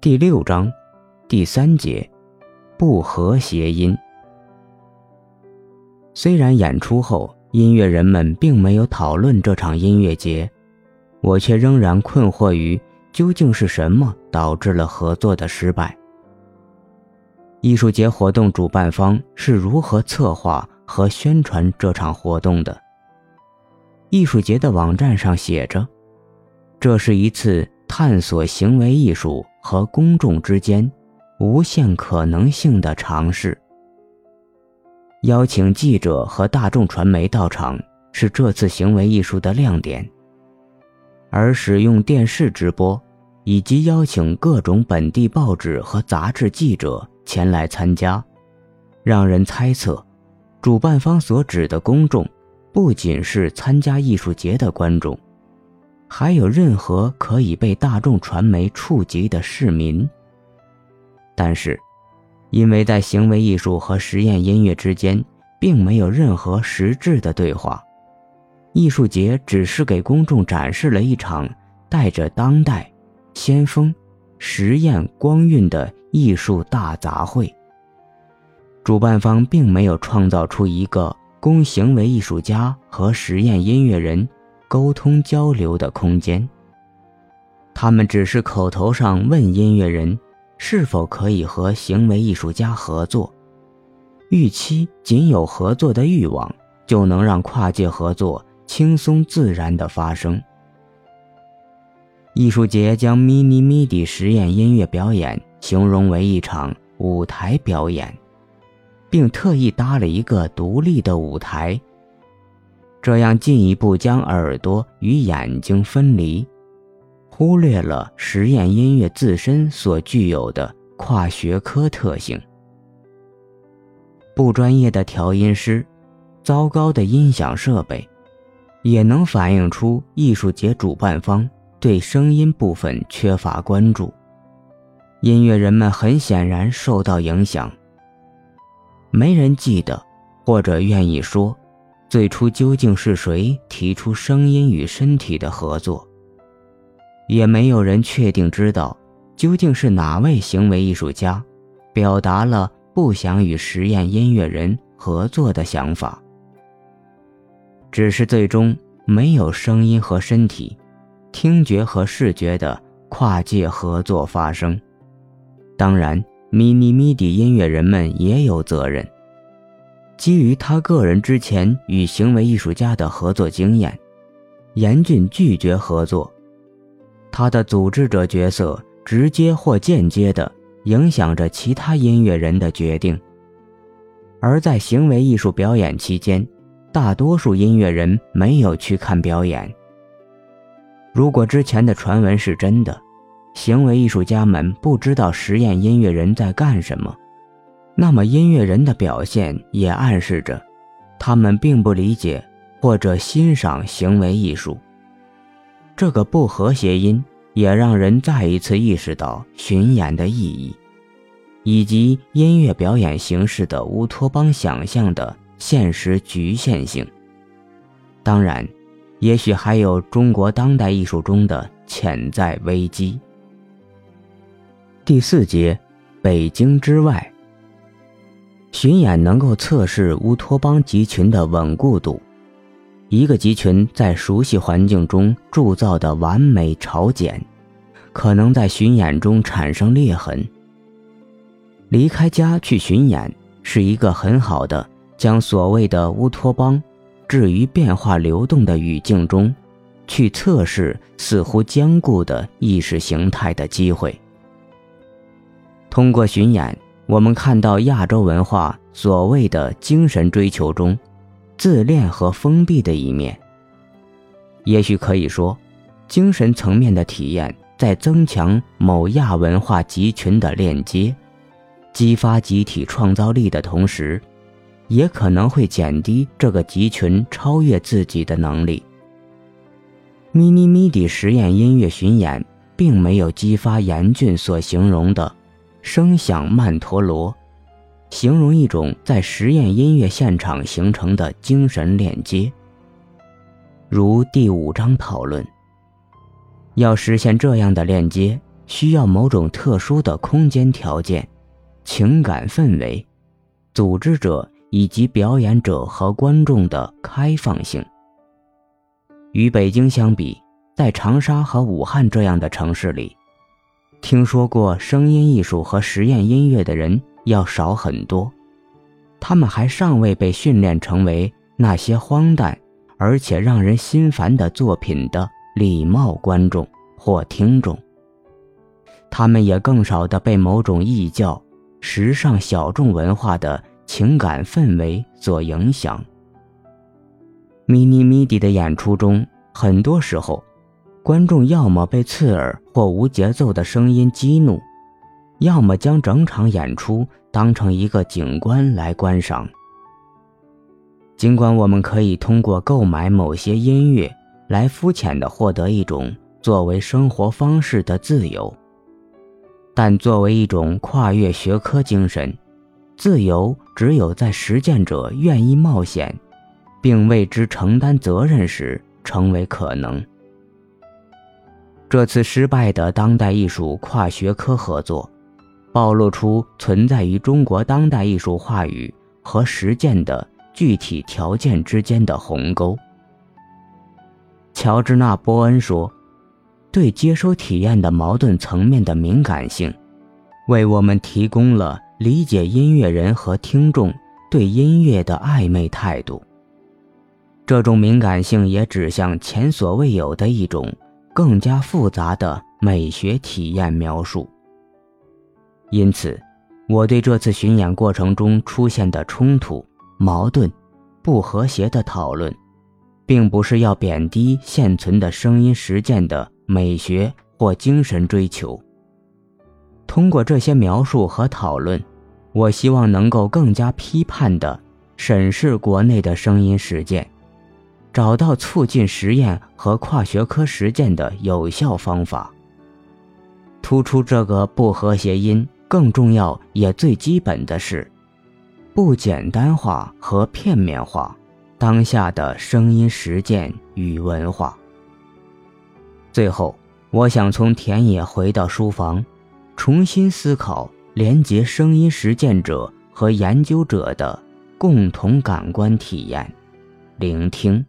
第六章第三节不和谐音。虽然演出后音乐人们并没有讨论这场音乐节，我却仍然困惑于究竟是什么导致了合作的失败。艺术节活动主办方是如何策划和宣传这场活动的？艺术节的网站上写着：“这是一次探索行为艺术和公众之间无限可能性的尝试。邀请记者和大众传媒到场是这次行为艺术的亮点，而使用电视直播以及邀请各种本地报纸和杂志记者前来参加，让人猜测，主办方所指的公众。”不仅是参加艺术节的观众，还有任何可以被大众传媒触及的市民。但是，因为在行为艺术和实验音乐之间并没有任何实质的对话，艺术节只是给公众展示了一场带着当代、先锋、实验光晕的艺术大杂烩。主办方并没有创造出一个。供行为艺术家和实验音乐人沟通交流的空间。他们只是口头上问音乐人是否可以和行为艺术家合作，预期仅有合作的欲望就能让跨界合作轻松自然地发生。艺术节将 Mini MIDI 实验音乐表演形容为一场舞台表演。并特意搭了一个独立的舞台，这样进一步将耳朵与眼睛分离，忽略了实验音乐自身所具有的跨学科特性。不专业的调音师，糟糕的音响设备，也能反映出艺术节主办方对声音部分缺乏关注。音乐人们很显然受到影响。没人记得，或者愿意说，最初究竟是谁提出声音与身体的合作。也没有人确定知道，究竟是哪位行为艺术家，表达了不想与实验音乐人合作的想法。只是最终没有声音和身体、听觉和视觉的跨界合作发生。当然。咪咪咪的音乐人们也有责任。基于他个人之前与行为艺术家的合作经验，严峻拒绝合作。他的组织者角色直接或间接地影响着其他音乐人的决定。而在行为艺术表演期间，大多数音乐人没有去看表演。如果之前的传闻是真的。行为艺术家们不知道实验音乐人在干什么，那么音乐人的表现也暗示着，他们并不理解或者欣赏行为艺术。这个不和谐音也让人再一次意识到巡演的意义，以及音乐表演形式的乌托邦想象的现实局限性。当然，也许还有中国当代艺术中的潜在危机。第四节，北京之外。巡演能够测试乌托邦集群的稳固度。一个集群在熟悉环境中铸造的完美朝简，可能在巡演中产生裂痕。离开家去巡演，是一个很好的将所谓的乌托邦置于变化流动的语境中，去测试似乎坚固的意识形态的机会。通过巡演，我们看到亚洲文化所谓的精神追求中，自恋和封闭的一面。也许可以说，精神层面的体验在增强某亚文化集群的链接，激发集体创造力的同时，也可能会减低这个集群超越自己的能力。咪咪咪的实验音乐巡演并没有激发严峻所形容的。声响曼陀罗，形容一种在实验音乐现场形成的精神链接。如第五章讨论，要实现这样的链接，需要某种特殊的空间条件、情感氛围、组织者以及表演者和观众的开放性。与北京相比，在长沙和武汉这样的城市里，听说过声音艺术和实验音乐的人要少很多。他们还尚未被训练成为那些荒诞而且让人心烦的作品的礼貌观众或听众。他们也更少的被某种异教、时尚小众文化的情感氛围所影响。咪尼咪迪的演出中，很多时候，观众要么被刺耳或无节奏的声音激怒，要么将整场演出当成一个景观来观赏。尽管我们可以通过购买某些音乐来肤浅地获得一种作为生活方式的自由。但作为一种跨越学科精神，自由只有在实践者愿意冒险，并为之承担责任时成为可能。这次失败的当代艺术跨学科合作，暴露出存在于中国当代艺术话语和实践的具体条件之间的鸿沟。乔治纳·波恩说。对接收体验的矛盾层面的敏感性，为我们提供了理解音乐人和听众对音乐的暧昧态度。这种敏感性也指向前所未有的一种更加复杂的美学体验描述。因此，我对这次巡演过程中出现的冲突、矛盾、不和谐的讨论，并不是要贬低现存的声音实践的。美学或精神追求。通过这些描述和讨论，我希望能够更加批判地审视国内的声音实践，找到促进实验和跨学科实践的有效方法。突出这个不和谐因，更重要也最基本的是，不简单化和片面化当下的声音实践与文化。最后，我想从田野回到书房，重新思考连接声音实践者和研究者的共同感官体验——聆听。